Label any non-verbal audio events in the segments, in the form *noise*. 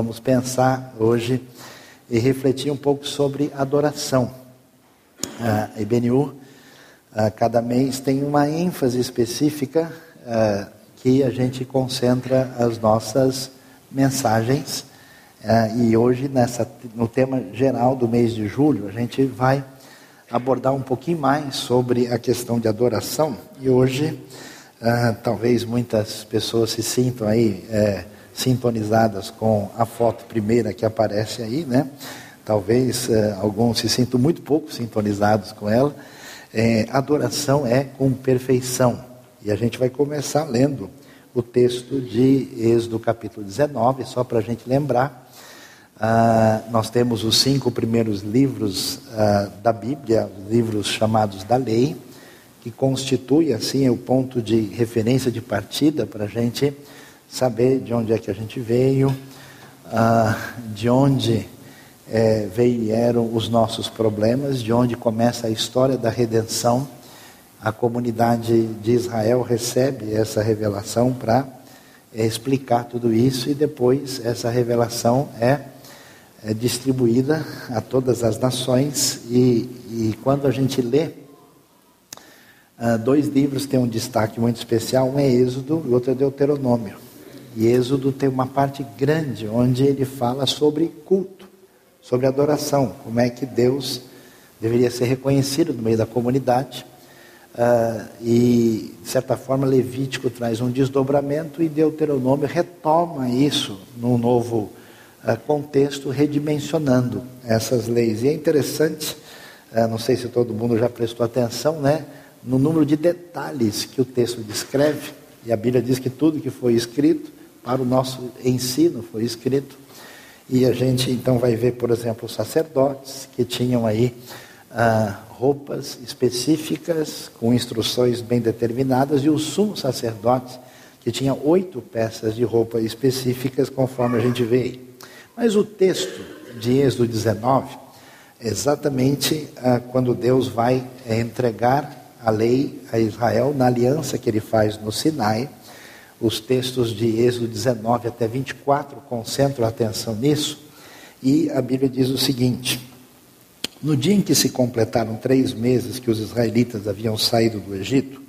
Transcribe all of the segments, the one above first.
vamos pensar hoje e refletir um pouco sobre adoração. A IBNU, a cada mês, tem uma ênfase específica a, que a gente concentra as nossas mensagens. e hoje, nessa, no tema geral do mês de julho, a gente vai abordar um pouquinho mais sobre a questão de adoração. E hoje, talvez muitas pessoas se sintam aí. É, sintonizadas com a foto primeira que aparece aí, né? Talvez eh, alguns se sintam muito pouco sintonizados com ela. É, adoração é com perfeição. E a gente vai começar lendo o texto de Êxodo capítulo 19, só para a gente lembrar. Ah, nós temos os cinco primeiros livros ah, da Bíblia, livros chamados da lei, que constitui assim o ponto de referência de partida para a gente saber de onde é que a gente veio, ah, de onde é, vieram os nossos problemas, de onde começa a história da redenção. A comunidade de Israel recebe essa revelação para é, explicar tudo isso e depois essa revelação é, é distribuída a todas as nações e, e quando a gente lê Uh, dois livros têm um destaque muito especial, um é Êxodo e o outro é Deuteronômio. E Êxodo tem uma parte grande onde ele fala sobre culto, sobre adoração, como é que Deus deveria ser reconhecido no meio da comunidade. Uh, e, de certa forma, Levítico traz um desdobramento e Deuteronômio retoma isso num novo uh, contexto, redimensionando essas leis. E é interessante, uh, não sei se todo mundo já prestou atenção, né, no número de detalhes que o texto descreve. E a Bíblia diz que tudo que foi escrito para o nosso ensino, foi escrito. E a gente então vai ver, por exemplo, os sacerdotes que tinham aí ah, roupas específicas, com instruções bem determinadas, e o sumo sacerdote, que tinha oito peças de roupa específicas, conforme a gente vê aí. Mas o texto de Êxodo 19, é exatamente ah, quando Deus vai é, entregar a lei a Israel na aliança que ele faz no Sinai, os textos de Êxodo 19 até 24 concentram a atenção nisso. E a Bíblia diz o seguinte: No dia em que se completaram três meses que os israelitas haviam saído do Egito,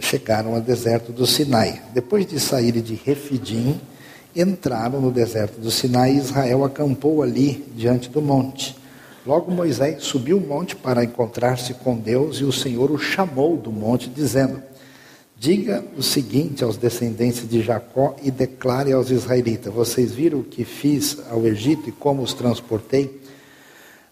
chegaram ao deserto do Sinai. Depois de saírem de Refidim, entraram no deserto do Sinai e Israel acampou ali diante do monte. Logo Moisés subiu o monte para encontrar-se com Deus e o Senhor o chamou do monte, dizendo: Diga o seguinte aos descendentes de Jacó e declare aos israelitas: Vocês viram o que fiz ao Egito e como os transportei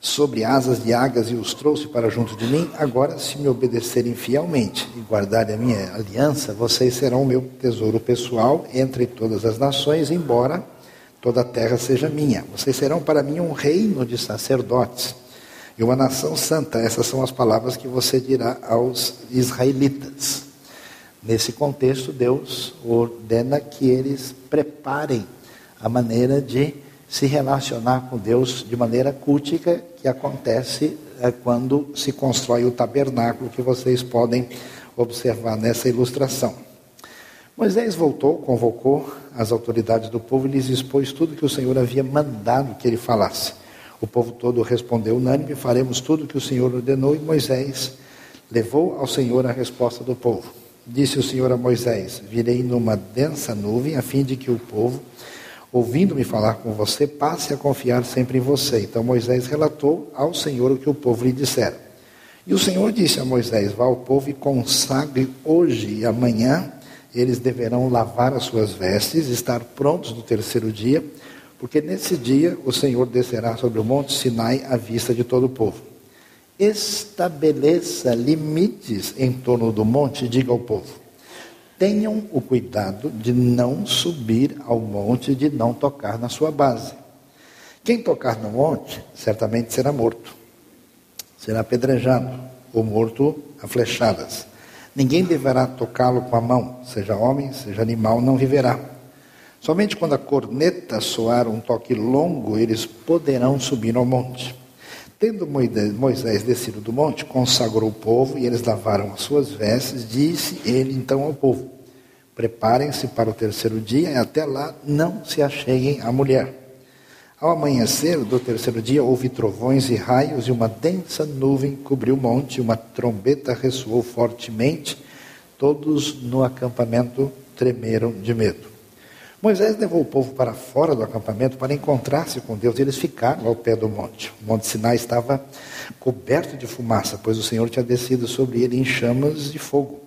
sobre asas de águias e os trouxe para junto de mim? Agora, se me obedecerem fielmente e guardarem a minha aliança, vocês serão o meu tesouro pessoal entre todas as nações, embora toda a terra seja minha. Vocês serão para mim um reino de sacerdotes e uma nação santa. Essas são as palavras que você dirá aos israelitas. Nesse contexto, Deus ordena que eles preparem a maneira de se relacionar com Deus de maneira cultica, que acontece é, quando se constrói o tabernáculo, que vocês podem observar nessa ilustração. Moisés voltou, convocou as autoridades do povo e lhes expôs tudo que o Senhor havia mandado que ele falasse. O povo todo respondeu unânime: faremos tudo que o Senhor ordenou, e Moisés levou ao Senhor a resposta do povo. Disse o Senhor a Moisés: Virei numa densa nuvem, a fim de que o povo, ouvindo-me falar com você, passe a confiar sempre em você. Então Moisés relatou ao Senhor o que o povo lhe dissera. E o Senhor disse a Moisés: Vá ao povo e consagre hoje e amanhã. Eles deverão lavar as suas vestes, estar prontos no terceiro dia, porque nesse dia o Senhor descerá sobre o monte Sinai à vista de todo o povo estabeleça limites em torno do monte e diga ao povo: tenham o cuidado de não subir ao monte, de não tocar na sua base. Quem tocar no monte, certamente será morto, será apedrejado ou morto a flechadas. Ninguém deverá tocá-lo com a mão, seja homem, seja animal, não viverá. Somente quando a corneta soar um toque longo, eles poderão subir ao monte. Tendo Moisés descido do monte, consagrou o povo e eles lavaram as suas vestes. Disse ele então ao povo: Preparem-se para o terceiro dia e até lá não se acheguem à mulher. Ao amanhecer do terceiro dia houve trovões e raios e uma densa nuvem cobriu o monte, uma trombeta ressoou fortemente, todos no acampamento tremeram de medo. Moisés levou o povo para fora do acampamento para encontrar-se com Deus. Eles ficaram ao pé do monte. O monte Sinai estava coberto de fumaça, pois o Senhor tinha descido sobre ele em chamas de fogo.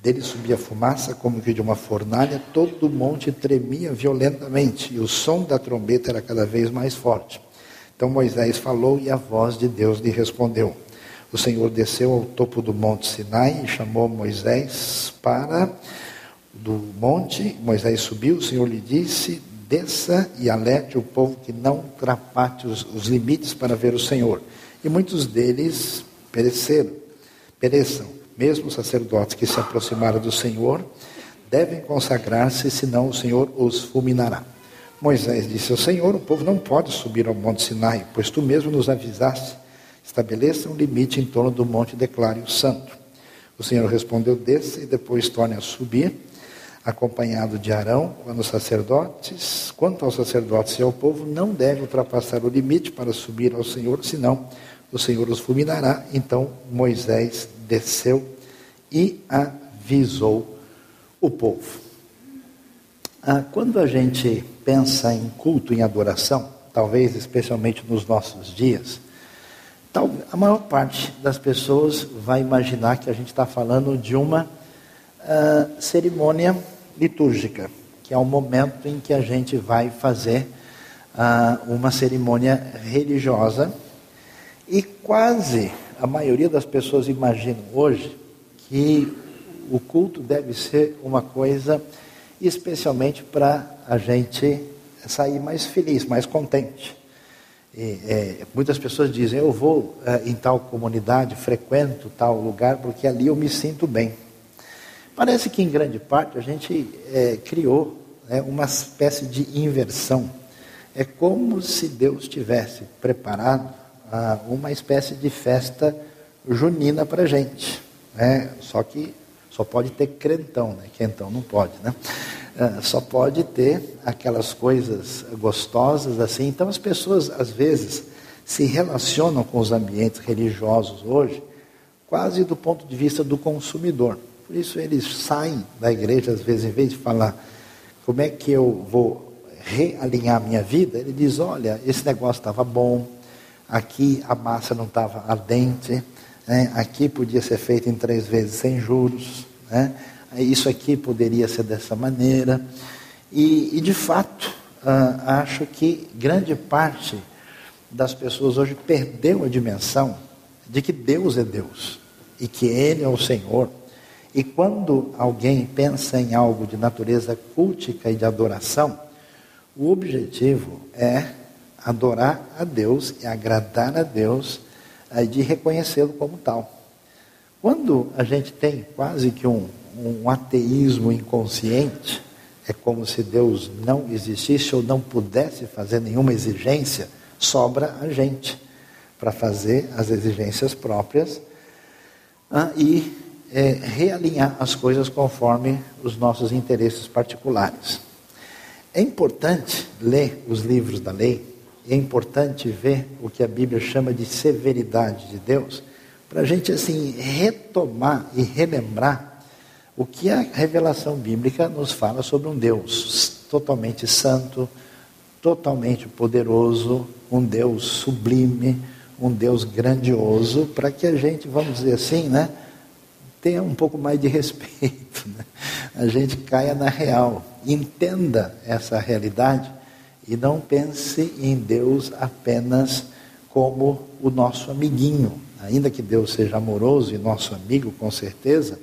Dele subia fumaça como que de uma fornalha, todo o monte tremia violentamente e o som da trombeta era cada vez mais forte. Então Moisés falou e a voz de Deus lhe respondeu. O Senhor desceu ao topo do monte Sinai e chamou Moisés para do monte, Moisés subiu, o Senhor lhe disse: desça e alerte o povo que não ultrapate os, os limites para ver o Senhor. E muitos deles pereceram, pereçam. Mesmo os sacerdotes que se aproximaram do Senhor devem consagrar-se, senão o Senhor os fulminará. Moisés disse ao Senhor: O povo não pode subir ao monte Sinai, pois tu mesmo nos avisaste. Estabeleça um limite em torno do monte e declare o santo. O Senhor respondeu: Desça e depois torne a subir acompanhado de Arão, quando os sacerdotes, quanto aos sacerdotes e ao povo, não deve ultrapassar o limite para subir ao Senhor, senão o Senhor os fulminará. Então Moisés desceu e avisou o povo. Ah, quando a gente pensa em culto, em adoração, talvez especialmente nos nossos dias, a maior parte das pessoas vai imaginar que a gente está falando de uma uh, cerimônia litúrgica, que é o momento em que a gente vai fazer uh, uma cerimônia religiosa. E quase a maioria das pessoas imaginam hoje que o culto deve ser uma coisa especialmente para a gente sair mais feliz, mais contente. E, é, muitas pessoas dizem: Eu vou é, em tal comunidade, frequento tal lugar, porque ali eu me sinto bem. Parece que, em grande parte, a gente é, criou né, uma espécie de inversão. É como se Deus tivesse preparado ah, uma espécie de festa junina para a gente. Né? Só que só pode ter crentão, né? quentão não pode, né? Ah, só pode ter aquelas coisas gostosas assim. Então as pessoas às vezes se relacionam com os ambientes religiosos hoje quase do ponto de vista do consumidor. Por isso eles saem da igreja, às vezes, em vez de falar como é que eu vou realinhar minha vida, ele diz: olha, esse negócio estava bom, aqui a massa não estava ardente, né? aqui podia ser feito em três vezes sem juros, né? isso aqui poderia ser dessa maneira. E, e de fato, uh, acho que grande parte das pessoas hoje perdeu a dimensão de que Deus é Deus e que Ele é o Senhor e quando alguém pensa em algo de natureza cultica e de adoração, o objetivo é adorar a Deus e agradar a Deus e de reconhecê-lo como tal. Quando a gente tem quase que um, um ateísmo inconsciente, é como se Deus não existisse ou não pudesse fazer nenhuma exigência, sobra a gente para fazer as exigências próprias ah, e é, realinhar as coisas conforme os nossos interesses particulares. É importante ler os livros da lei, é importante ver o que a Bíblia chama de severidade de Deus, para a gente assim retomar e relembrar o que a revelação bíblica nos fala sobre um Deus totalmente santo, totalmente poderoso, um Deus sublime, um Deus grandioso, para que a gente, vamos dizer assim, né? Tenha um pouco mais de respeito, né? a gente caia na real, entenda essa realidade e não pense em Deus apenas como o nosso amiguinho. Ainda que Deus seja amoroso e nosso amigo, com certeza,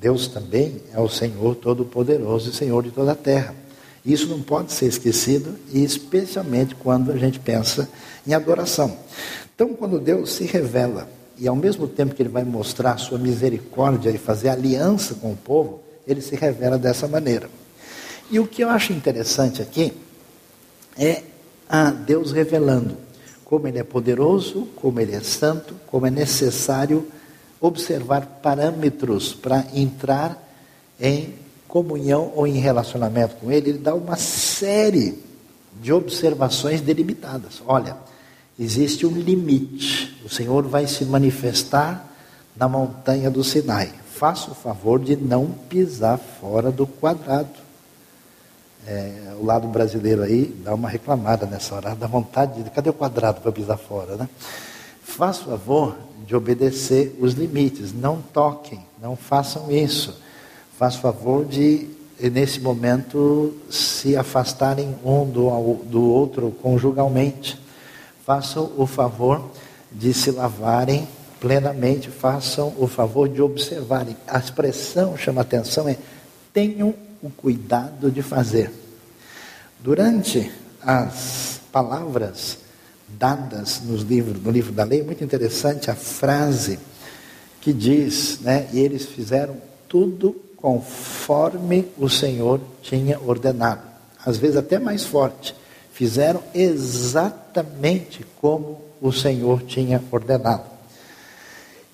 Deus também é o Senhor Todo-Poderoso e Senhor de toda a terra. Isso não pode ser esquecido, e especialmente quando a gente pensa em adoração. Então, quando Deus se revela e ao mesmo tempo que ele vai mostrar a sua misericórdia e fazer aliança com o povo, ele se revela dessa maneira. E o que eu acho interessante aqui é a Deus revelando como ele é poderoso, como ele é santo, como é necessário observar parâmetros para entrar em comunhão ou em relacionamento com Ele, ele dá uma série de observações delimitadas. Olha, existe um limite. O Senhor vai se manifestar na montanha do Sinai. Faça o favor de não pisar fora do quadrado. É, o lado brasileiro aí dá uma reclamada nessa hora, dá vontade de. Cadê o quadrado para pisar fora, né? Faça o favor de obedecer os limites. Não toquem, não façam isso. Faça o favor de, nesse momento, se afastarem um do, do outro conjugalmente. Façam o favor de se lavarem plenamente. Façam o favor de observarem. A expressão chama atenção é tenham o cuidado de fazer. Durante as palavras dadas nos livros, no livro da lei, muito interessante a frase que diz, né, e eles fizeram tudo conforme o Senhor tinha ordenado. Às vezes até mais forte, fizeram exatamente como o Senhor tinha ordenado.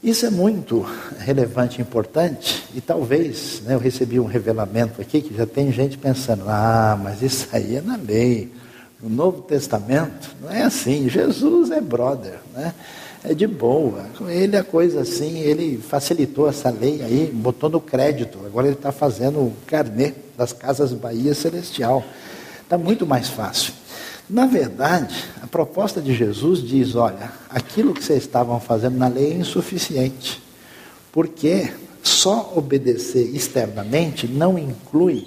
Isso é muito relevante e importante, e talvez, né, eu recebi um revelamento aqui que já tem gente pensando, ah, mas isso aí é na lei. No Novo Testamento não é assim, Jesus é brother, né? é de boa. Com ele a coisa assim, ele facilitou essa lei aí, botou no crédito. Agora ele está fazendo o carnê das casas Bahia Celestial. Está muito mais fácil. Na verdade, a proposta de Jesus diz: olha, aquilo que vocês estavam fazendo na lei é insuficiente, porque só obedecer externamente não inclui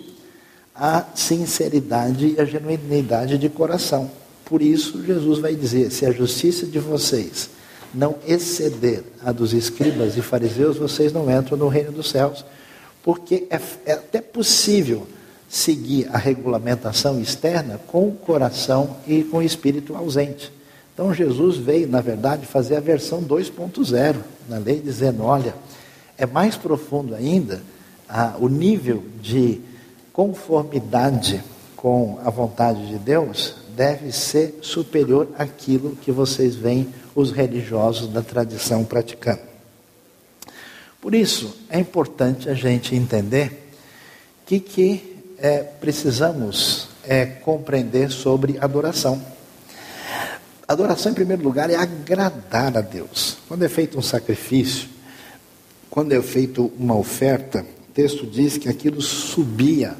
a sinceridade e a genuinidade de coração. Por isso, Jesus vai dizer: se a justiça de vocês não exceder a dos escribas e fariseus, vocês não entram no reino dos céus. Porque é, é até possível seguir a regulamentação externa com o coração e com o espírito ausente. Então, Jesus veio, na verdade, fazer a versão 2.0 na lei, dizendo: olha, é mais profundo ainda a, o nível de conformidade com a vontade de Deus deve ser superior àquilo que vocês veem os religiosos da tradição praticando. Por isso, é importante a gente entender que, que é, precisamos é, compreender sobre adoração. Adoração, em primeiro lugar, é agradar a Deus. Quando é feito um sacrifício, quando é feito uma oferta, o texto diz que aquilo subia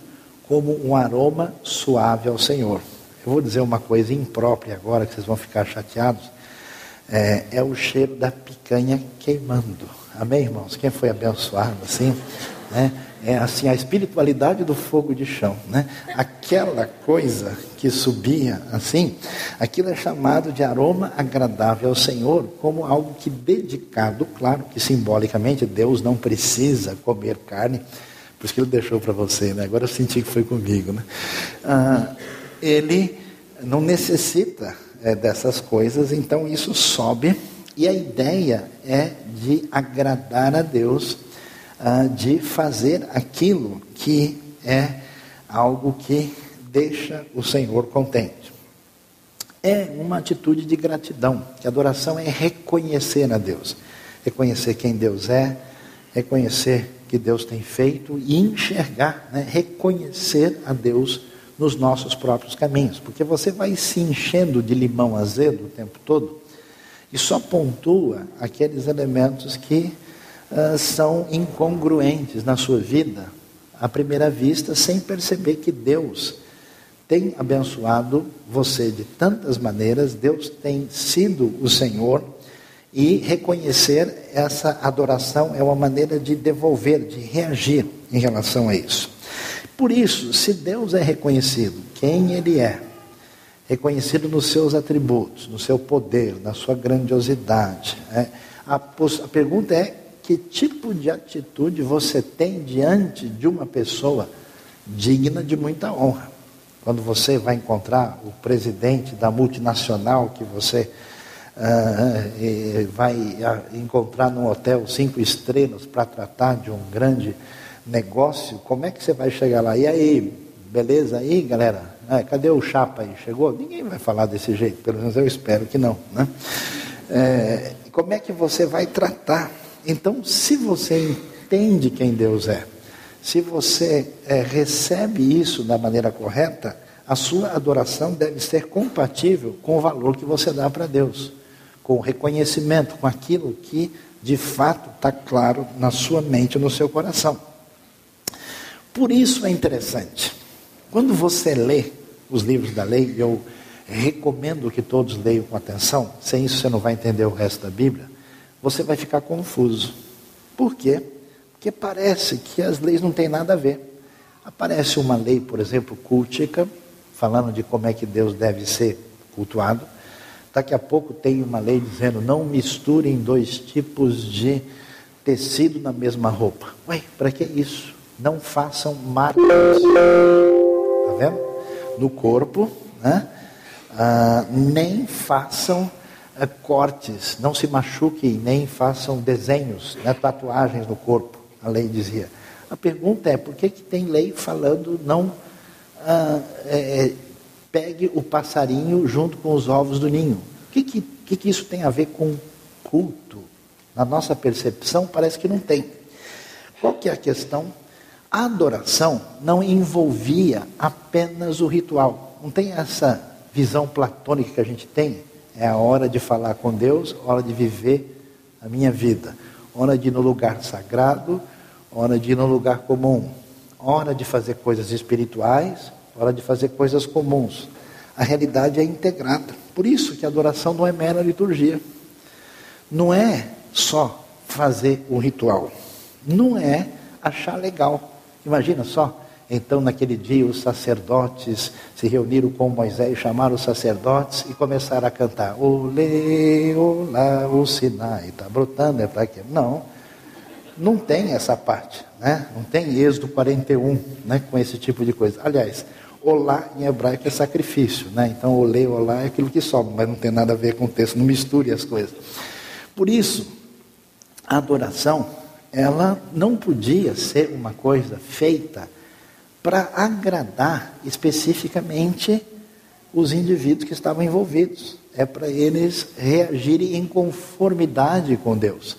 como um aroma suave ao Senhor. Eu vou dizer uma coisa imprópria agora, que vocês vão ficar chateados. É, é o cheiro da picanha queimando. Amém, irmãos? Quem foi abençoado assim? Né? É assim, a espiritualidade do fogo de chão. Né? Aquela coisa que subia assim, aquilo é chamado de aroma agradável ao Senhor, como algo que dedicado, claro que simbolicamente Deus não precisa comer carne, por isso que ele deixou para você, né? Agora eu senti que foi comigo, né? Ah, ele não necessita é, dessas coisas, então isso sobe e a ideia é de agradar a Deus, ah, de fazer aquilo que é algo que deixa o Senhor contente. É uma atitude de gratidão, que adoração é reconhecer a Deus, reconhecer quem Deus é, reconhecer que Deus tem feito e enxergar, né, reconhecer a Deus nos nossos próprios caminhos, porque você vai se enchendo de limão azedo o tempo todo e só pontua aqueles elementos que uh, são incongruentes na sua vida à primeira vista, sem perceber que Deus tem abençoado você de tantas maneiras, Deus tem sido o Senhor e reconhecer essa adoração é uma maneira de devolver, de reagir em relação a isso. Por isso, se Deus é reconhecido, quem Ele é, reconhecido nos seus atributos, no seu poder, na sua grandiosidade, é, a, a pergunta é: que tipo de atitude você tem diante de uma pessoa digna de muita honra? Quando você vai encontrar o presidente da multinacional que você uh, vai ah, encontrar num hotel cinco estrelas para tratar de um grande negócio, como é que você vai chegar lá? E aí, beleza aí, galera? Ah, cadê o chapa aí? Chegou? Ninguém vai falar desse jeito, pelo menos eu espero que não. Né? É, como é que você vai tratar? Então, se você entende quem Deus é, Se você é, recebe isso da maneira correta, a sua adoração deve ser compatível com o valor que você dá para Deus, com o reconhecimento, com aquilo que de fato está claro na sua mente, no seu coração. Por isso é interessante. Quando você lê os livros da lei, eu recomendo que todos leiam com atenção, sem isso você não vai entender o resto da Bíblia, você vai ficar confuso. Por quê? Porque parece que as leis não têm nada a ver. Aparece uma lei, por exemplo, cultica, falando de como é que Deus deve ser cultuado. Daqui a pouco tem uma lei dizendo não misturem dois tipos de tecido na mesma roupa. Ué, para que isso? Não façam marcas. Está vendo? No corpo, né? Ah, nem façam cortes, não se machuquem, nem façam desenhos, né, tatuagens no corpo, a lei dizia. A pergunta é, por que, que tem lei falando não ah, é, é pegue o passarinho junto com os ovos do ninho? O que, que, que, que isso tem a ver com culto? Na nossa percepção parece que não tem. Qual que é a questão? A adoração não envolvia apenas o ritual. Não tem essa visão platônica que a gente tem, é a hora de falar com Deus, hora de viver a minha vida, hora de ir no lugar sagrado, hora de ir no lugar comum, hora de fazer coisas espirituais, hora de fazer coisas comuns. A realidade é integrada. Por isso que a adoração não é mera liturgia. Não é só fazer o ritual. Não é achar legal. Imagina só, então, naquele dia, os sacerdotes se reuniram com Moisés, chamaram os sacerdotes e começaram a cantar: Olê, olá, o Sinai, está brotando, é para quê? Não, não tem essa parte, né? não tem Êxodo 41 né? com esse tipo de coisa. Aliás, olá em hebraico é sacrifício, né? então olê, olá é aquilo que sobra, mas não tem nada a ver com o texto, não misture as coisas. Por isso, a adoração, ela não podia ser uma coisa feita para agradar especificamente os indivíduos que estavam envolvidos. É para eles reagirem em conformidade com Deus.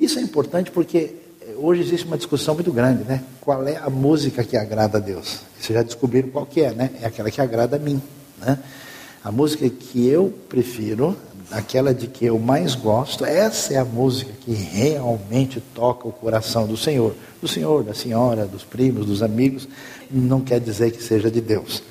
Isso é importante porque hoje existe uma discussão muito grande, né? Qual é a música que agrada a Deus? Vocês já descobriram qual que é, né? É aquela que agrada a mim, né? A música que eu prefiro, aquela de que eu mais gosto, essa é a música que realmente toca o coração do Senhor. Do Senhor, da senhora, dos primos, dos amigos, não quer dizer que seja de Deus.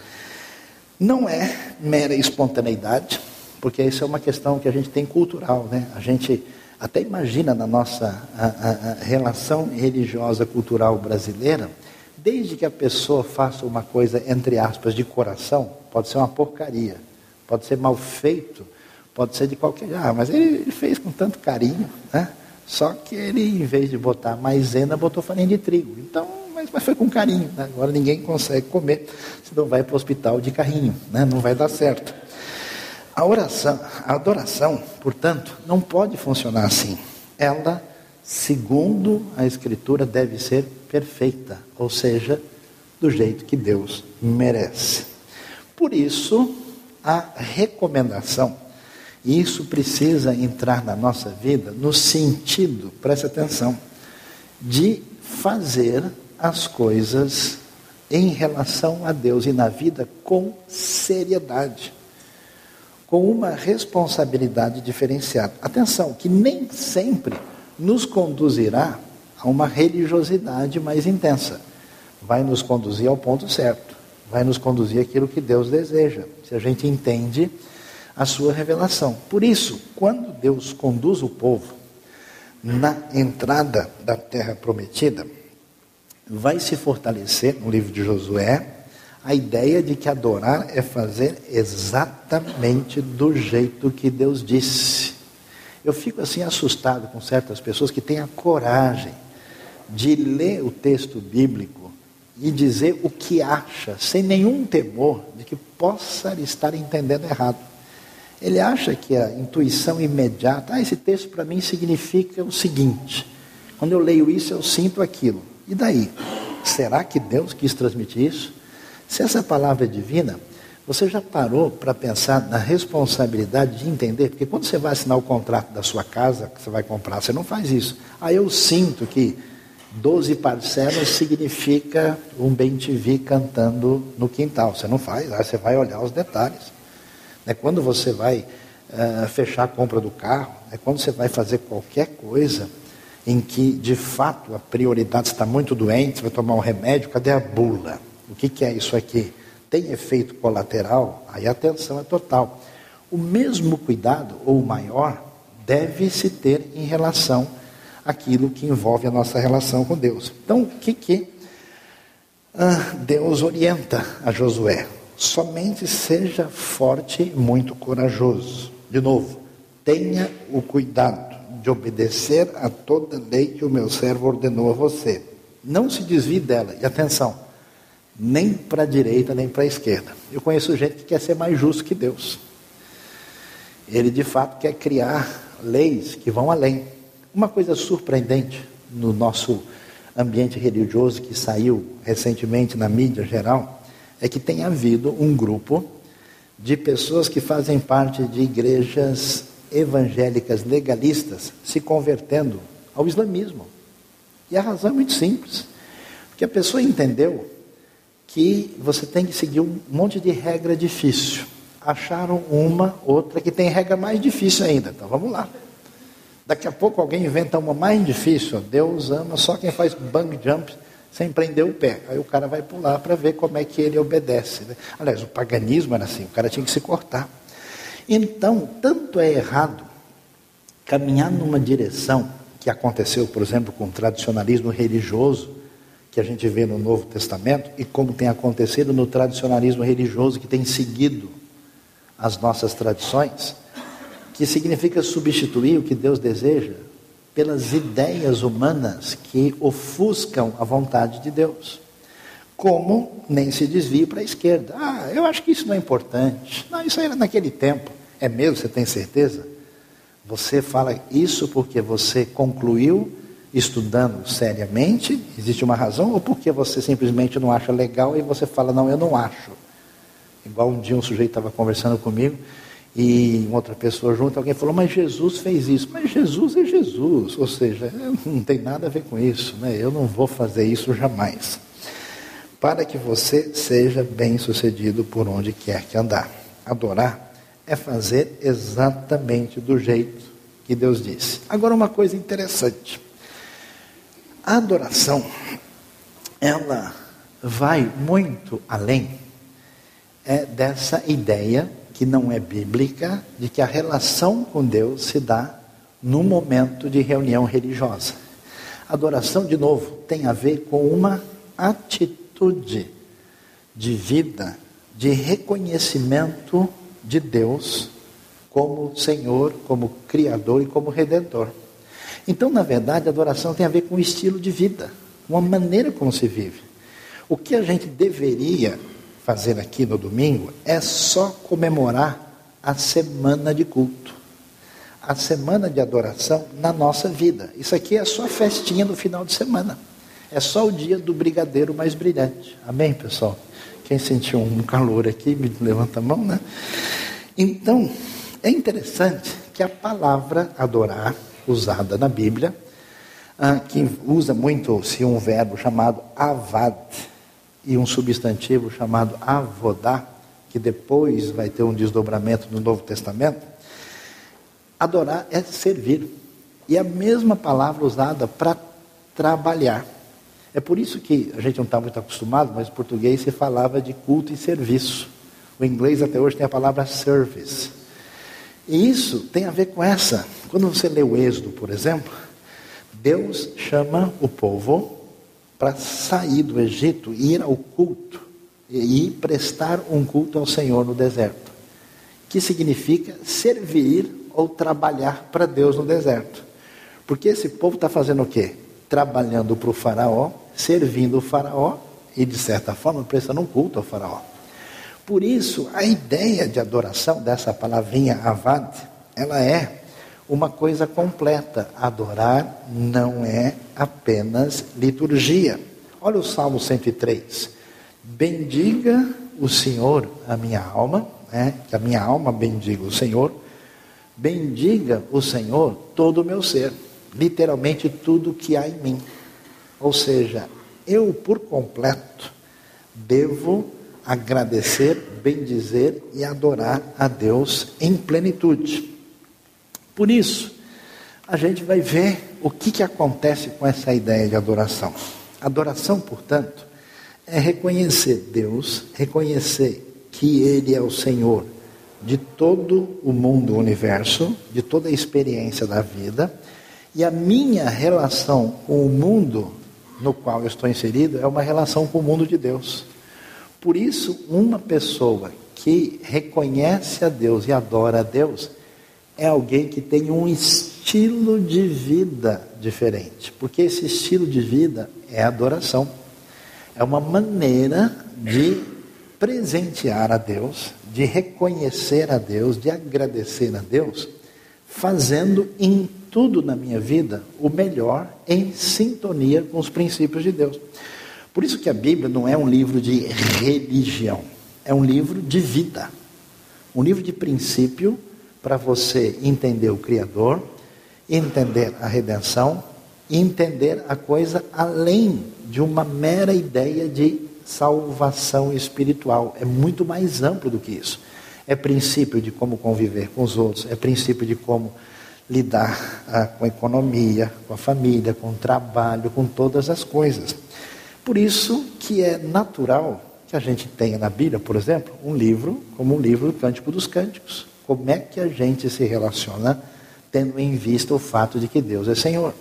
Não é mera espontaneidade, porque isso é uma questão que a gente tem cultural, né? A gente até imagina na nossa a, a, a relação religiosa cultural brasileira, desde que a pessoa faça uma coisa, entre aspas, de coração, pode ser uma porcaria, pode ser mal feito, pode ser de qualquer. Ah, mas ele, ele fez com tanto carinho, né? Só que ele, em vez de botar maisena, botou farinha de trigo. Então, mas, mas foi com carinho. Né? Agora ninguém consegue comer, senão vai para o hospital de carrinho, né? não vai dar certo. A oração, a adoração, portanto, não pode funcionar assim. Ela, segundo a Escritura, deve ser perfeita, ou seja, do jeito que Deus merece. Por isso, a recomendação, e isso precisa entrar na nossa vida no sentido, preste atenção, de fazer as coisas em relação a Deus e na vida com seriedade, com uma responsabilidade diferenciada. Atenção, que nem sempre nos conduzirá a uma religiosidade mais intensa. Vai nos conduzir ao ponto certo, vai nos conduzir aquilo que Deus deseja, se a gente entende a sua revelação. Por isso, quando Deus conduz o povo na entrada da terra prometida, vai se fortalecer no livro de Josué a ideia de que adorar é fazer exatamente do jeito que Deus disse. Eu fico assim assustado com certas pessoas que têm a coragem de ler o texto bíblico e dizer o que acha, sem nenhum temor de que possa estar entendendo errado. Ele acha que a intuição imediata, ah, esse texto para mim significa o seguinte: quando eu leio isso, eu sinto aquilo. E daí? Será que Deus quis transmitir isso? Se essa palavra é divina, você já parou para pensar na responsabilidade de entender? Porque quando você vai assinar o contrato da sua casa, que você vai comprar, você não faz isso. Aí eu sinto que Doze parcelas significa um bem-te-vi cantando no quintal. Você não faz, aí você vai olhar os detalhes. É quando você vai uh, fechar a compra do carro, é quando você vai fazer qualquer coisa em que, de fato, a prioridade está muito doente, vai tomar um remédio, cadê a bula? O que, que é isso aqui? Tem efeito colateral? Aí a atenção é total. O mesmo cuidado, ou maior, deve-se ter em relação àquilo que envolve a nossa relação com Deus. Então, o que, que ah, Deus orienta a Josué? Somente seja forte e muito corajoso. De novo, tenha o cuidado de obedecer a toda lei que o meu servo ordenou a você. Não se desvie dela. E atenção, nem para a direita nem para a esquerda. Eu conheço gente que quer ser mais justo que Deus. Ele de fato quer criar leis que vão além. Uma coisa surpreendente no nosso ambiente religioso que saiu recentemente na mídia geral é que tem havido um grupo de pessoas que fazem parte de igrejas evangélicas legalistas se convertendo ao islamismo. E a razão é muito simples. Porque a pessoa entendeu que você tem que seguir um monte de regra difícil. Acharam uma, outra que tem regra mais difícil ainda. Então vamos lá. Daqui a pouco alguém inventa uma mais difícil. Deus ama só quem faz bang jump sem prender o pé. Aí o cara vai pular para ver como é que ele obedece. Né? Aliás, o paganismo era assim, o cara tinha que se cortar. Então, tanto é errado caminhar numa direção que aconteceu, por exemplo, com o tradicionalismo religioso, que a gente vê no Novo Testamento, e como tem acontecido no tradicionalismo religioso que tem seguido as nossas tradições, que significa substituir o que Deus deseja pelas ideias humanas que ofuscam a vontade de Deus. Como nem se desvia para a esquerda. Ah, eu acho que isso não é importante. Não, isso era naquele tempo. É mesmo? Você tem certeza? Você fala isso porque você concluiu estudando seriamente? Existe uma razão? Ou porque você simplesmente não acha legal e você fala, não, eu não acho? Igual um dia um sujeito estava conversando comigo e outra pessoa junto, alguém falou, mas Jesus fez isso. Mas Jesus é Jesus, ou seja, *laughs* não tem nada a ver com isso, né? eu não vou fazer isso jamais. Para que você seja bem sucedido por onde quer que andar. Adorar é fazer exatamente do jeito que Deus disse. Agora, uma coisa interessante: a adoração, ela vai muito além é, dessa ideia que não é bíblica, de que a relação com Deus se dá no momento de reunião religiosa. Adoração, de novo, tem a ver com uma atitude de vida, de reconhecimento de Deus como Senhor, como Criador e como Redentor. Então, na verdade, a adoração tem a ver com o estilo de vida, uma maneira como se vive. O que a gente deveria fazer aqui no domingo é só comemorar a semana de culto, a semana de adoração na nossa vida. Isso aqui é só festinha no final de semana. É só o dia do brigadeiro mais brilhante. Amém, pessoal? Quem sentiu um calor aqui, me levanta a mão, né? Então, é interessante que a palavra adorar, usada na Bíblia, ah, que usa muito-se um verbo chamado avad, e um substantivo chamado avodá, que depois vai ter um desdobramento no Novo Testamento. Adorar é servir. E a mesma palavra usada para trabalhar. É por isso que a gente não está muito acostumado, mas em português se falava de culto e serviço. O inglês até hoje tem a palavra service. E isso tem a ver com essa. Quando você lê o Êxodo, por exemplo, Deus chama o povo para sair do Egito e ir ao culto e prestar um culto ao Senhor no deserto, que significa servir ou trabalhar para Deus no deserto. Porque esse povo está fazendo o quê? Trabalhando para o faraó, servindo o faraó e, de certa forma, prestando um culto ao faraó. Por isso, a ideia de adoração dessa palavrinha avad, ela é uma coisa completa. Adorar não é apenas liturgia. Olha o Salmo 103. Bendiga o Senhor a minha alma, né? que a minha alma bendiga o Senhor. Bendiga o Senhor todo o meu ser, literalmente tudo que há em mim. Ou seja, eu por completo devo agradecer, bendizer e adorar a Deus em plenitude. Por isso, a gente vai ver o que, que acontece com essa ideia de adoração. Adoração, portanto, é reconhecer Deus, reconhecer que Ele é o Senhor de todo o mundo, o universo, de toda a experiência da vida, e a minha relação com o mundo no qual eu estou inserido é uma relação com o mundo de Deus. Por isso, uma pessoa que reconhece a Deus e adora a Deus é alguém que tem um estilo de vida diferente, porque esse estilo de vida é adoração. É uma maneira de presentear a Deus, de reconhecer a Deus, de agradecer a Deus, fazendo em tudo na minha vida o melhor em sintonia com os princípios de Deus. Por isso que a Bíblia não é um livro de religião, é um livro de vida. Um livro de princípio para você entender o Criador, entender a redenção entender a coisa além de uma mera ideia de salvação espiritual. É muito mais amplo do que isso. É princípio de como conviver com os outros, é princípio de como lidar ah, com a economia, com a família, com o trabalho, com todas as coisas. Por isso que é natural que a gente tenha na Bíblia, por exemplo, um livro como o livro do Cântico dos Cânticos. Como é que a gente se relaciona tendo em vista o fato de que Deus é Senhor?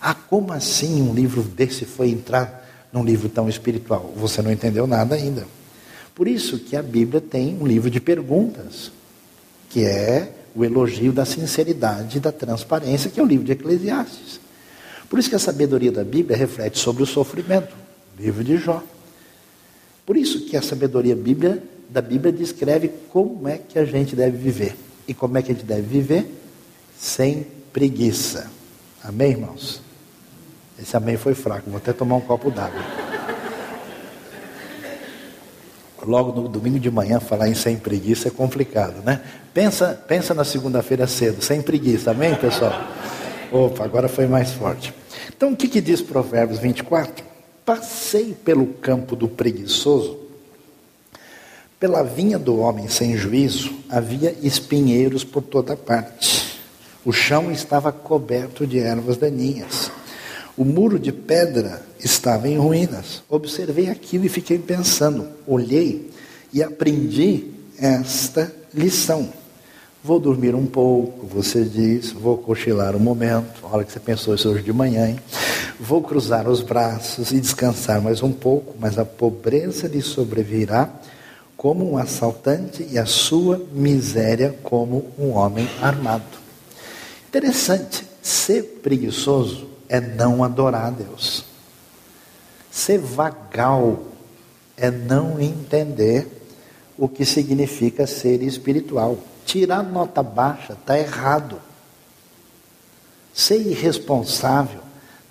Ah, como assim um livro desse foi entrar num livro tão espiritual? Você não entendeu nada ainda. Por isso que a Bíblia tem um livro de perguntas, que é o elogio da sinceridade e da transparência, que é o livro de Eclesiastes. Por isso que a sabedoria da Bíblia reflete sobre o sofrimento. Livro de Jó. Por isso que a sabedoria Bíblia, da Bíblia descreve como é que a gente deve viver. E como é que a gente deve viver? Sem preguiça. Amém, irmãos? Esse amém foi fraco, vou até tomar um copo d'água. Logo no domingo de manhã falar em sem preguiça é complicado, né? Pensa, pensa na segunda-feira cedo, sem preguiça, amém, pessoal? Opa, agora foi mais forte. Então, o que, que diz Provérbios 24? Passei pelo campo do preguiçoso, pela vinha do homem sem juízo, havia espinheiros por toda parte. O chão estava coberto de ervas daninhas. O muro de pedra estava em ruínas. Observei aquilo e fiquei pensando. Olhei e aprendi esta lição. Vou dormir um pouco, você diz, vou cochilar um momento. Olha que você pensou isso hoje de manhã, hein? Vou cruzar os braços e descansar mais um pouco, mas a pobreza lhe sobrevirá como um assaltante e a sua miséria como um homem armado. Interessante, ser preguiçoso é não adorar a Deus. Ser vagal é não entender o que significa ser espiritual. Tirar nota baixa está errado. Ser irresponsável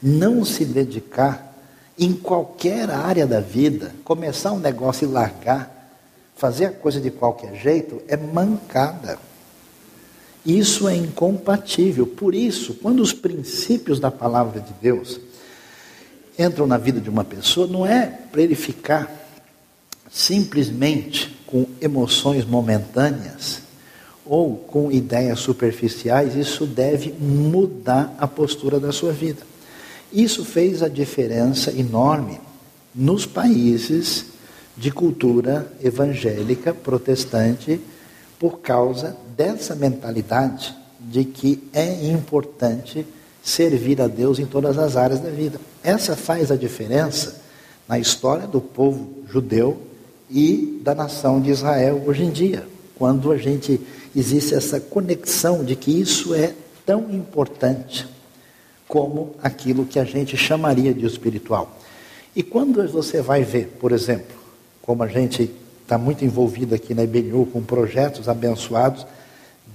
não se dedicar em qualquer área da vida, começar um negócio e largar, fazer a coisa de qualquer jeito, é mancada. Isso é incompatível. Por isso, quando os princípios da palavra de Deus entram na vida de uma pessoa, não é para ele ficar simplesmente com emoções momentâneas ou com ideias superficiais, isso deve mudar a postura da sua vida. Isso fez a diferença enorme nos países de cultura evangélica protestante por causa dessa mentalidade de que é importante servir a Deus em todas as áreas da vida. Essa faz a diferença na história do povo judeu e da nação de Israel hoje em dia, quando a gente existe essa conexão de que isso é tão importante como aquilo que a gente chamaria de espiritual. E quando você vai ver, por exemplo, como a gente está muito envolvido aqui na IBNU com projetos abençoados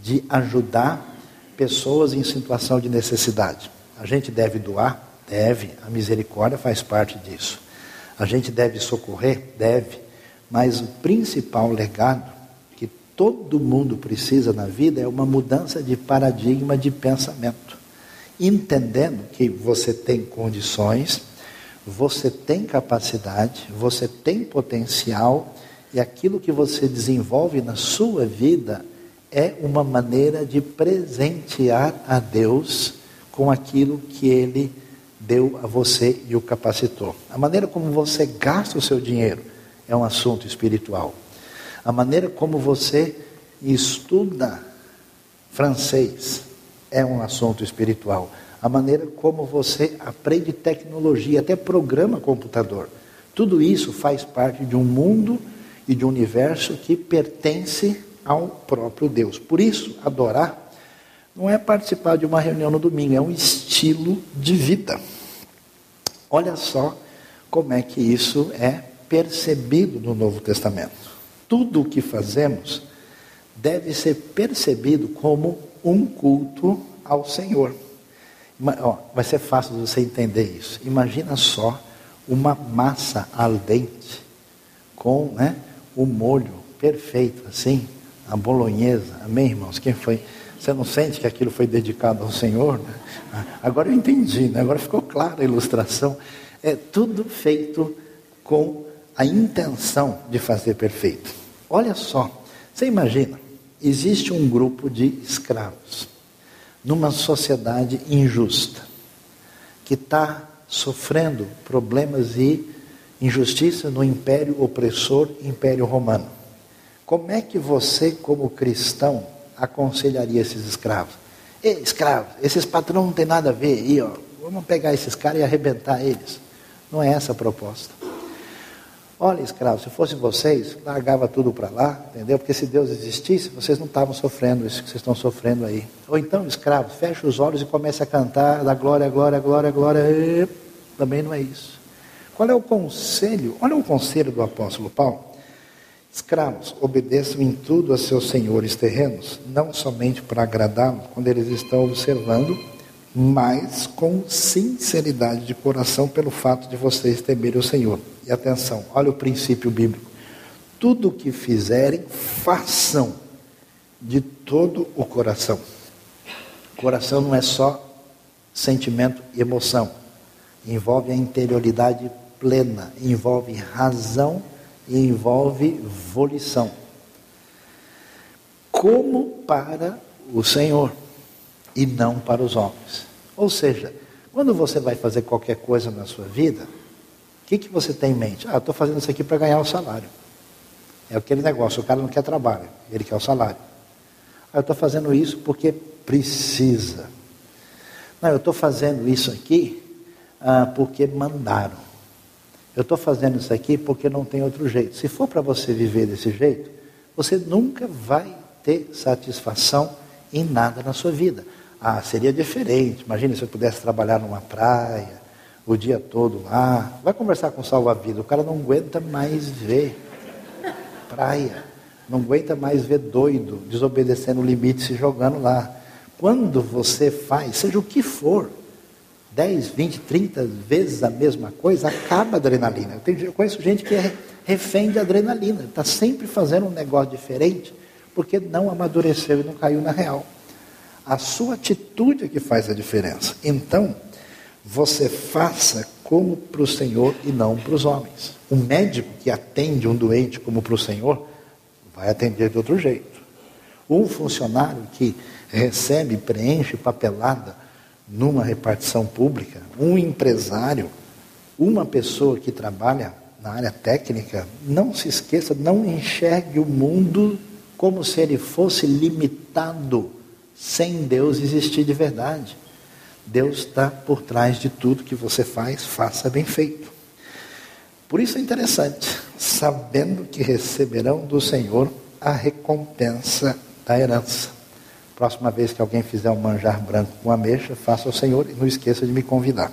de ajudar pessoas em situação de necessidade. A gente deve doar? Deve, a misericórdia faz parte disso. A gente deve socorrer? Deve. Mas o principal legado que todo mundo precisa na vida é uma mudança de paradigma de pensamento entendendo que você tem condições Você tem capacidade, você tem potencial e aquilo que você desenvolve na sua vida é uma maneira de presentear a Deus com aquilo que Ele deu a você e o capacitou. A maneira como você gasta o seu dinheiro é um assunto espiritual. A maneira como você estuda francês é um assunto espiritual. A maneira como você aprende tecnologia, até programa computador. Tudo isso faz parte de um mundo e de um universo que pertence ao próprio Deus. Por isso, adorar não é participar de uma reunião no domingo, é um estilo de vida. Olha só como é que isso é percebido no Novo Testamento. Tudo o que fazemos deve ser percebido como um culto ao Senhor. vai ser fácil você entender isso. Imagina só uma massa al dente com né, o molho perfeito, assim, a bolonhesa. Amém, irmãos? Quem foi? Você não sente que aquilo foi dedicado ao Senhor? Né? Agora eu entendi, né? agora ficou clara a ilustração. É tudo feito com a intenção de fazer perfeito. Olha só, você imagina, existe um grupo de escravos numa sociedade injusta que está sofrendo problemas e injustiça no império opressor, império romano. Como é que você, como cristão, aconselharia esses escravos? Ei, escravos, esses patrões não tem nada a ver aí, ó. Vamos pegar esses caras e arrebentar eles. Não é essa a proposta. Olha, escravos, se fosse vocês, largava tudo para lá, entendeu? Porque se Deus existisse, vocês não estavam sofrendo isso que vocês estão sofrendo aí. Ou então, escravos, fecha os olhos e comece a cantar, da glória, glória, glória, glória. E... Também não é isso. Qual é o conselho? Olha o conselho do apóstolo Paulo. Escravos, obedeçam em tudo a seus senhores terrenos, não somente para agradá-los quando eles estão observando, mas com sinceridade de coração pelo fato de vocês temerem o Senhor. E atenção, olha o princípio bíblico. Tudo o que fizerem, façam de todo o coração. Coração não é só sentimento e emoção. Envolve a interioridade plena, envolve razão e envolve volição. Como para o Senhor e não para os homens. Ou seja, quando você vai fazer qualquer coisa na sua vida, o que, que você tem em mente? Ah, estou fazendo isso aqui para ganhar o salário. É aquele negócio, o cara não quer trabalho, ele quer o salário. Ah, eu estou fazendo isso porque precisa. Não, eu estou fazendo isso aqui ah, porque mandaram. Eu estou fazendo isso aqui porque não tem outro jeito. Se for para você viver desse jeito, você nunca vai ter satisfação em nada na sua vida. Ah, seria diferente. Imagine se eu pudesse trabalhar numa praia, o dia todo lá. Vai conversar com o salva-vida. O cara não aguenta mais ver praia. Não aguenta mais ver doido, desobedecendo o limite, se jogando lá. Quando você faz, seja o que for, 10, 20, 30 vezes a mesma coisa, acaba a adrenalina. Eu, tenho, eu conheço gente que é refém de adrenalina, está sempre fazendo um negócio diferente, porque não amadureceu e não caiu na real. A sua atitude é que faz a diferença. Então, você faça como para o Senhor e não para os homens. Um médico que atende um doente como para o Senhor, vai atender de outro jeito. Um funcionário que recebe, preenche papelada numa repartição pública, um empresário, uma pessoa que trabalha na área técnica, não se esqueça, não enxergue o mundo como se ele fosse limitado sem Deus existir de verdade. Deus está por trás de tudo que você faz, faça bem feito. Por isso é interessante, sabendo que receberão do Senhor a recompensa da herança. Próxima vez que alguém fizer um manjar branco com ameixa, faça ao Senhor e não esqueça de me convidar.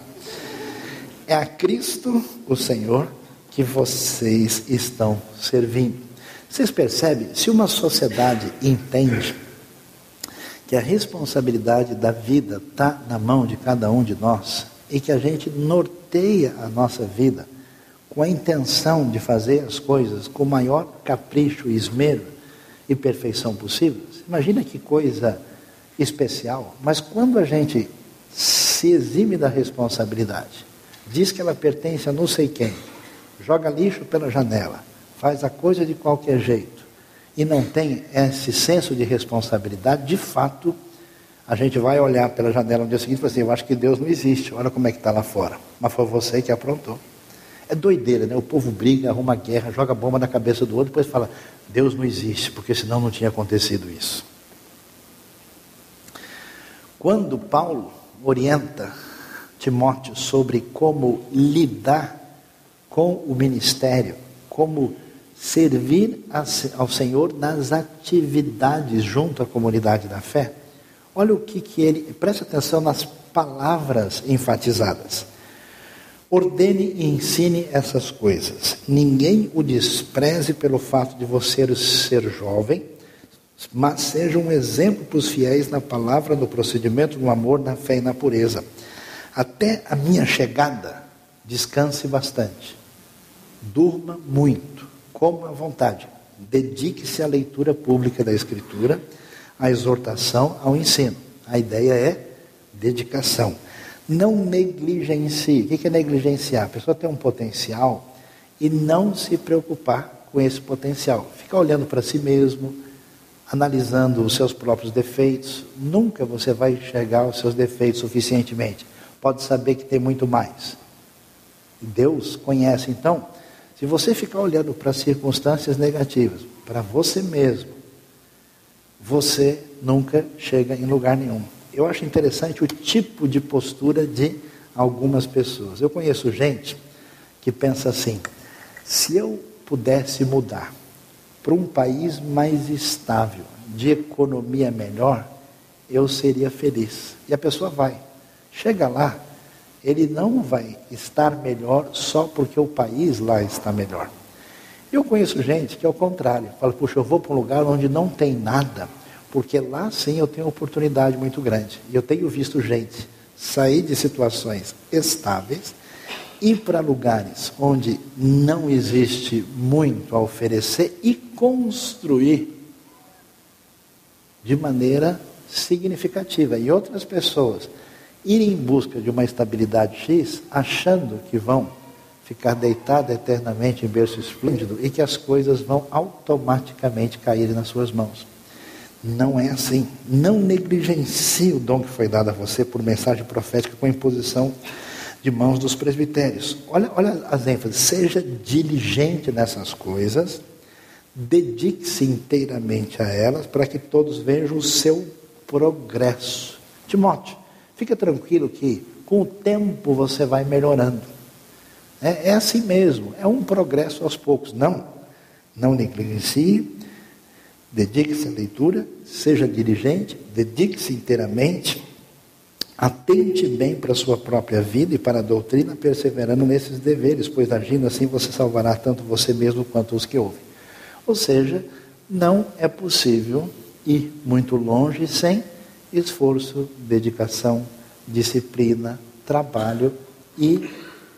É a Cristo, o Senhor, que vocês estão servindo. Vocês percebem? Se uma sociedade entende que a responsabilidade da vida está na mão de cada um de nós e que a gente norteia a nossa vida com a intenção de fazer as coisas com o maior capricho, esmero e perfeição possível, Imagina que coisa especial. Mas quando a gente se exime da responsabilidade, diz que ela pertence a não sei quem, joga lixo pela janela, faz a coisa de qualquer jeito e não tem esse senso de responsabilidade, de fato, a gente vai olhar pela janela no dia seguinte e falar assim: eu acho que Deus não existe, olha como é que está lá fora. Mas foi você que aprontou. É doideira, né? O povo briga, arruma guerra, joga bomba na cabeça do outro, depois fala: Deus não existe, porque senão não tinha acontecido isso. Quando Paulo orienta Timóteo sobre como lidar com o ministério, como servir ao Senhor nas atividades junto à comunidade da fé, olha o que, que ele. Preste atenção nas palavras enfatizadas. Ordene e ensine essas coisas. Ninguém o despreze pelo fato de você ser jovem, mas seja um exemplo para os fiéis na palavra, no procedimento, no amor, na fé e na pureza. Até a minha chegada, descanse bastante. Durma muito, coma à vontade. Dedique-se à leitura pública da Escritura, à exortação, ao ensino. A ideia é dedicação. Não negligencie. O que é negligenciar? A pessoa tem um potencial e não se preocupar com esse potencial. Ficar olhando para si mesmo, analisando os seus próprios defeitos. Nunca você vai enxergar os seus defeitos suficientemente pode saber que tem muito mais. Deus conhece. Então, se você ficar olhando para circunstâncias negativas, para você mesmo, você nunca chega em lugar nenhum. Eu acho interessante o tipo de postura de algumas pessoas. Eu conheço gente que pensa assim: se eu pudesse mudar para um país mais estável, de economia melhor, eu seria feliz. E a pessoa vai. Chega lá, ele não vai estar melhor só porque o país lá está melhor. Eu conheço gente que é o contrário, fala, puxa, eu vou para um lugar onde não tem nada, porque lá sim eu tenho oportunidade muito grande. E eu tenho visto gente sair de situações estáveis, ir para lugares onde não existe muito a oferecer e construir de maneira significativa. E outras pessoas ir em busca de uma estabilidade X, achando que vão ficar deitado eternamente em berço esplêndido e que as coisas vão automaticamente cair nas suas mãos. Não é assim. Não negligencie o dom que foi dado a você por mensagem profética com imposição de mãos dos presbitérios. Olha, olha as ênfases. Seja diligente nessas coisas, dedique-se inteiramente a elas para que todos vejam o seu progresso. Timóteo, Fica tranquilo que com o tempo você vai melhorando. É, é assim mesmo, é um progresso aos poucos. Não, não negligencie, dedique-se à leitura, seja dirigente, dedique-se inteiramente, atente bem para a sua própria vida e para a doutrina, perseverando nesses deveres, pois agindo assim você salvará tanto você mesmo quanto os que ouvem. Ou seja, não é possível ir muito longe sem esforço, dedicação, disciplina, trabalho e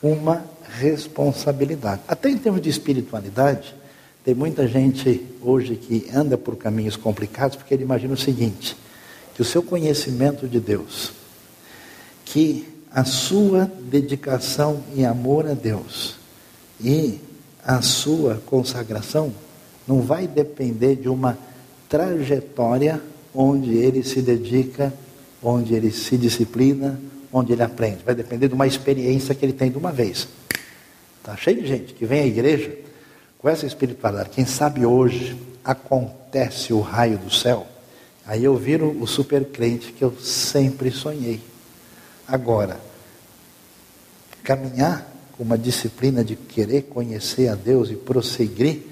uma responsabilidade. Até em termos de espiritualidade, tem muita gente hoje que anda por caminhos complicados porque ele imagina o seguinte: que o seu conhecimento de Deus, que a sua dedicação e amor a Deus e a sua consagração não vai depender de uma trajetória onde ele se dedica, onde ele se disciplina, onde ele aprende. Vai depender de uma experiência que ele tem de uma vez. Está cheio de gente que vem à igreja com essa espiritualidade. Quem sabe hoje acontece o raio do céu. Aí eu viro o super crente que eu sempre sonhei. Agora, caminhar com uma disciplina de querer conhecer a Deus e prosseguir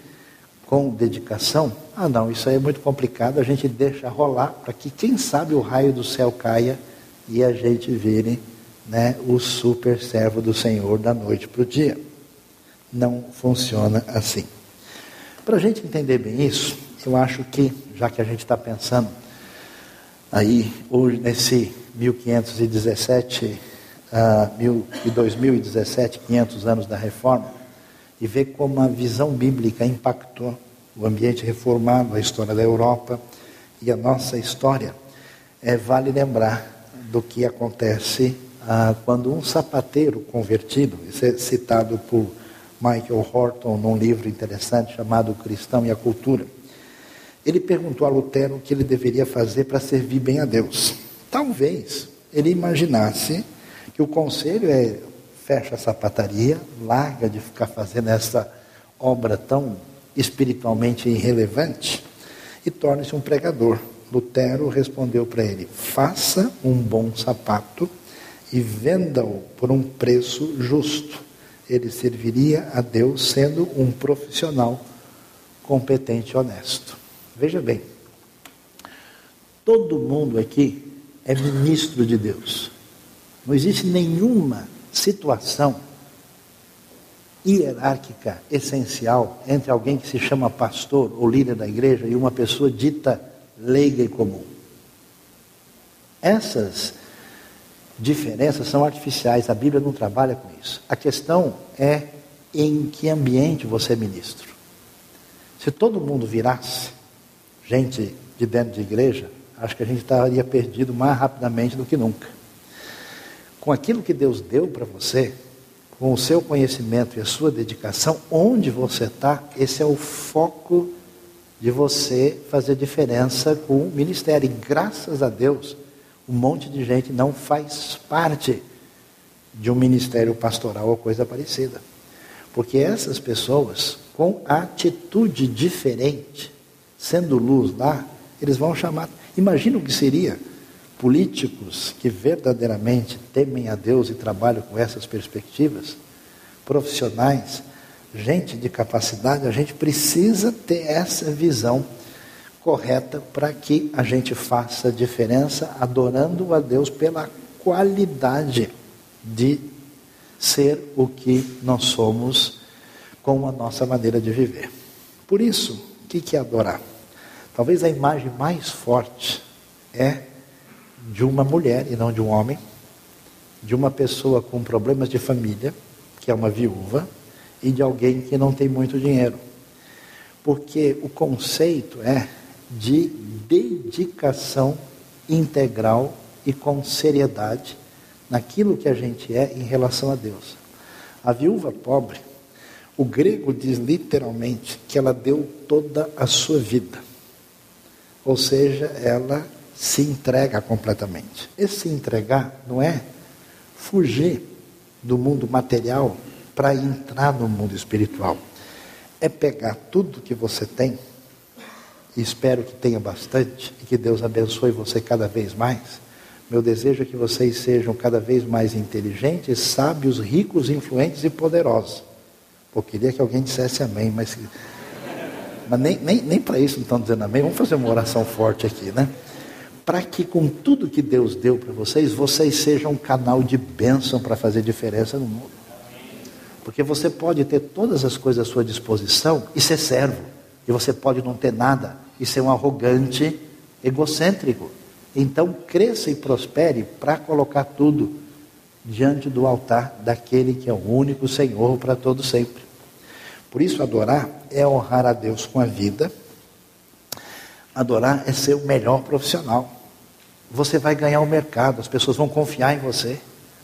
com dedicação, ah não, isso aí é muito complicado, a gente deixa rolar para que quem sabe o raio do céu caia e a gente vire né, o super servo do Senhor da noite para o dia. Não funciona assim. Para a gente entender bem isso, eu acho que, já que a gente está pensando aí hoje nesse 1517, uh, mil, 2017, 500 anos da reforma, e ver como a visão bíblica impactou o ambiente reformado, a história da Europa e a nossa história. É, vale lembrar do que acontece ah, quando um sapateiro convertido, isso é citado por Michael Horton num livro interessante chamado O Cristão e a Cultura, ele perguntou a Lutero o que ele deveria fazer para servir bem a Deus. Talvez ele imaginasse que o conselho é fecha a sapataria, larga de ficar fazendo essa obra tão espiritualmente irrelevante e torne-se um pregador. Lutero respondeu para ele: faça um bom sapato e venda-o por um preço justo. Ele serviria a Deus sendo um profissional competente e honesto. Veja bem, todo mundo aqui é ministro de Deus. Não existe nenhuma situação hierárquica essencial entre alguém que se chama pastor ou líder da igreja e uma pessoa dita leiga e comum. Essas diferenças são artificiais, a Bíblia não trabalha com isso. A questão é em que ambiente você é ministro. Se todo mundo virasse gente de dentro de igreja, acho que a gente estaria perdido mais rapidamente do que nunca. Com aquilo que Deus deu para você, com o seu conhecimento e a sua dedicação, onde você está, esse é o foco de você fazer diferença com o ministério. E graças a Deus, um monte de gente não faz parte de um ministério pastoral ou coisa parecida. Porque essas pessoas, com atitude diferente, sendo luz lá, eles vão chamar. Imagina o que seria políticos que verdadeiramente temem a Deus e trabalham com essas perspectivas, profissionais, gente de capacidade, a gente precisa ter essa visão correta para que a gente faça diferença adorando a Deus pela qualidade de ser o que nós somos com a nossa maneira de viver. Por isso, o que é adorar? Talvez a imagem mais forte é de uma mulher e não de um homem, de uma pessoa com problemas de família, que é uma viúva, e de alguém que não tem muito dinheiro. Porque o conceito é de dedicação integral e com seriedade naquilo que a gente é em relação a Deus. A viúva pobre, o grego diz literalmente que ela deu toda a sua vida. Ou seja, ela se entrega completamente. Esse se entregar não é fugir do mundo material para entrar no mundo espiritual. É pegar tudo que você tem, espero que tenha bastante, e que Deus abençoe você cada vez mais. Meu desejo é que vocês sejam cada vez mais inteligentes, sábios, ricos, influentes e poderosos. Eu queria que alguém dissesse amém, mas, mas nem, nem, nem para isso não estão dizendo amém. Vamos fazer uma oração forte aqui, né? para que com tudo que Deus deu para vocês, vocês sejam um canal de bênção para fazer diferença no mundo. Porque você pode ter todas as coisas à sua disposição e ser servo. E você pode não ter nada e ser um arrogante, egocêntrico. Então cresça e prospere para colocar tudo diante do altar daquele que é o único Senhor para todo sempre. Por isso adorar é honrar a Deus com a vida. Adorar é ser o melhor profissional você vai ganhar o mercado, as pessoas vão confiar em você.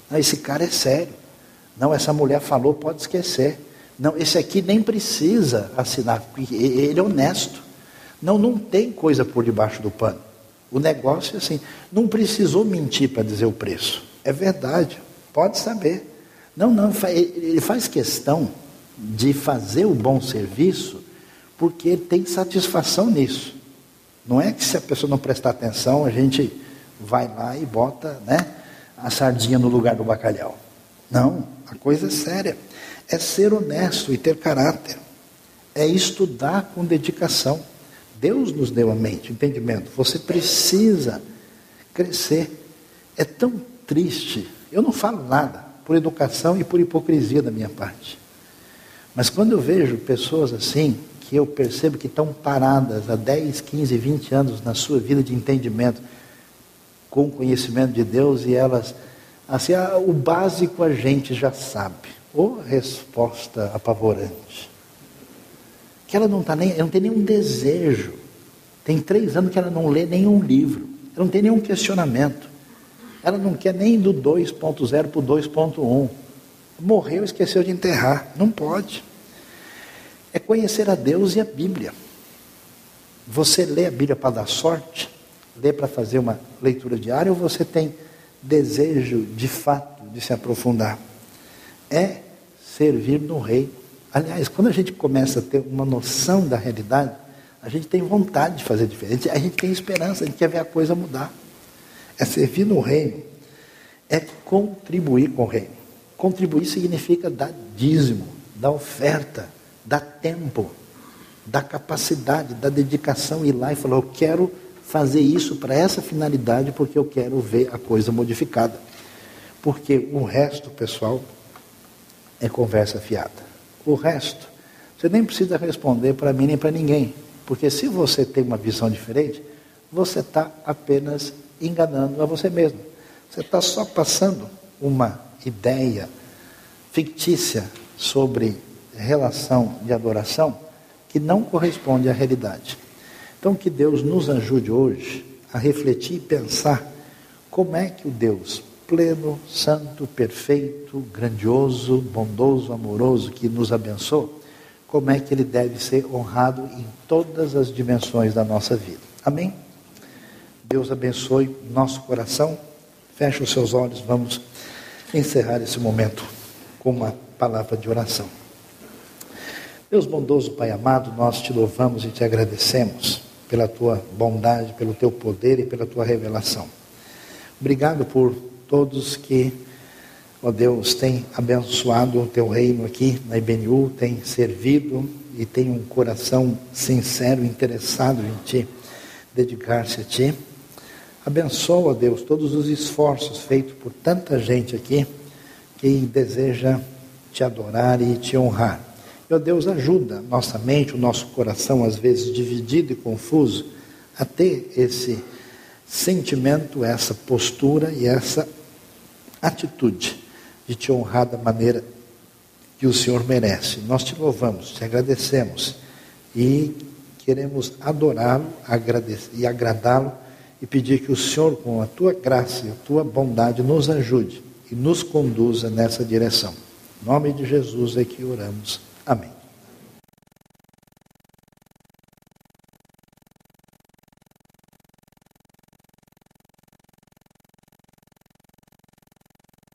Não, esse cara é sério. Não, essa mulher falou, pode esquecer. Não, esse aqui nem precisa assinar, ele é honesto. Não, não tem coisa por debaixo do pano. O negócio é assim, não precisou mentir para dizer o preço. É verdade, pode saber. Não, não, ele faz questão de fazer o bom serviço porque ele tem satisfação nisso. Não é que se a pessoa não prestar atenção, a gente vai lá e bota né, a sardinha no lugar do bacalhau. Não, a coisa é séria. É ser honesto e ter caráter. É estudar com dedicação. Deus nos deu a mente, entendimento. Você precisa crescer. É tão triste. Eu não falo nada por educação e por hipocrisia da minha parte. Mas quando eu vejo pessoas assim, que eu percebo que estão paradas há 10, 15, 20 anos na sua vida de entendimento, com conhecimento de Deus e elas, assim, ah, o básico a gente já sabe. Ou resposta apavorante. Que ela não tá nem, não tem nenhum desejo. Tem três anos que ela não lê nenhum livro. Ela não tem nenhum questionamento. Ela não quer nem do 2.0 para o 2.1. Morreu, esqueceu de enterrar. Não pode. É conhecer a Deus e a Bíblia. Você lê a Bíblia para dar sorte? Lê para fazer uma leitura diária ou você tem desejo de fato de se aprofundar? É servir no Rei. Aliás, quando a gente começa a ter uma noção da realidade, a gente tem vontade de fazer diferente, a gente tem esperança, a gente quer ver a coisa mudar. É servir no reino, é contribuir com o reino. Contribuir significa dar dízimo, dar oferta, dar tempo, dar capacidade, dar dedicação, ir lá e falar: Eu quero fazer isso para essa finalidade, porque eu quero ver a coisa modificada. Porque o resto, pessoal, é conversa fiada. O resto, você nem precisa responder para mim nem para ninguém. Porque se você tem uma visão diferente, você está apenas enganando a você mesmo. Você está só passando uma ideia fictícia sobre relação de adoração que não corresponde à realidade. Então, que Deus nos ajude hoje a refletir e pensar como é que o Deus pleno, santo, perfeito, grandioso, bondoso, amoroso que nos abençoa, como é que ele deve ser honrado em todas as dimensões da nossa vida. Amém? Deus abençoe nosso coração. Feche os seus olhos, vamos encerrar esse momento com uma palavra de oração. Deus bondoso, Pai amado, nós te louvamos e te agradecemos pela tua bondade, pelo teu poder e pela tua revelação. Obrigado por todos que ó Deus, tem abençoado o teu reino aqui na IBNU, tem servido e tem um coração sincero, interessado em ti, dedicar-se a ti. Abençoa, Deus, todos os esforços feitos por tanta gente aqui que deseja te adorar e te honrar. Meu Deus, ajuda nossa mente, o nosso coração, às vezes dividido e confuso, a ter esse sentimento, essa postura e essa atitude de te honrar da maneira que o Senhor merece. Nós te louvamos, te agradecemos e queremos adorá-lo e agradá-lo e pedir que o Senhor, com a tua graça e a tua bondade, nos ajude e nos conduza nessa direção. Em nome de Jesus é que oramos. Amém.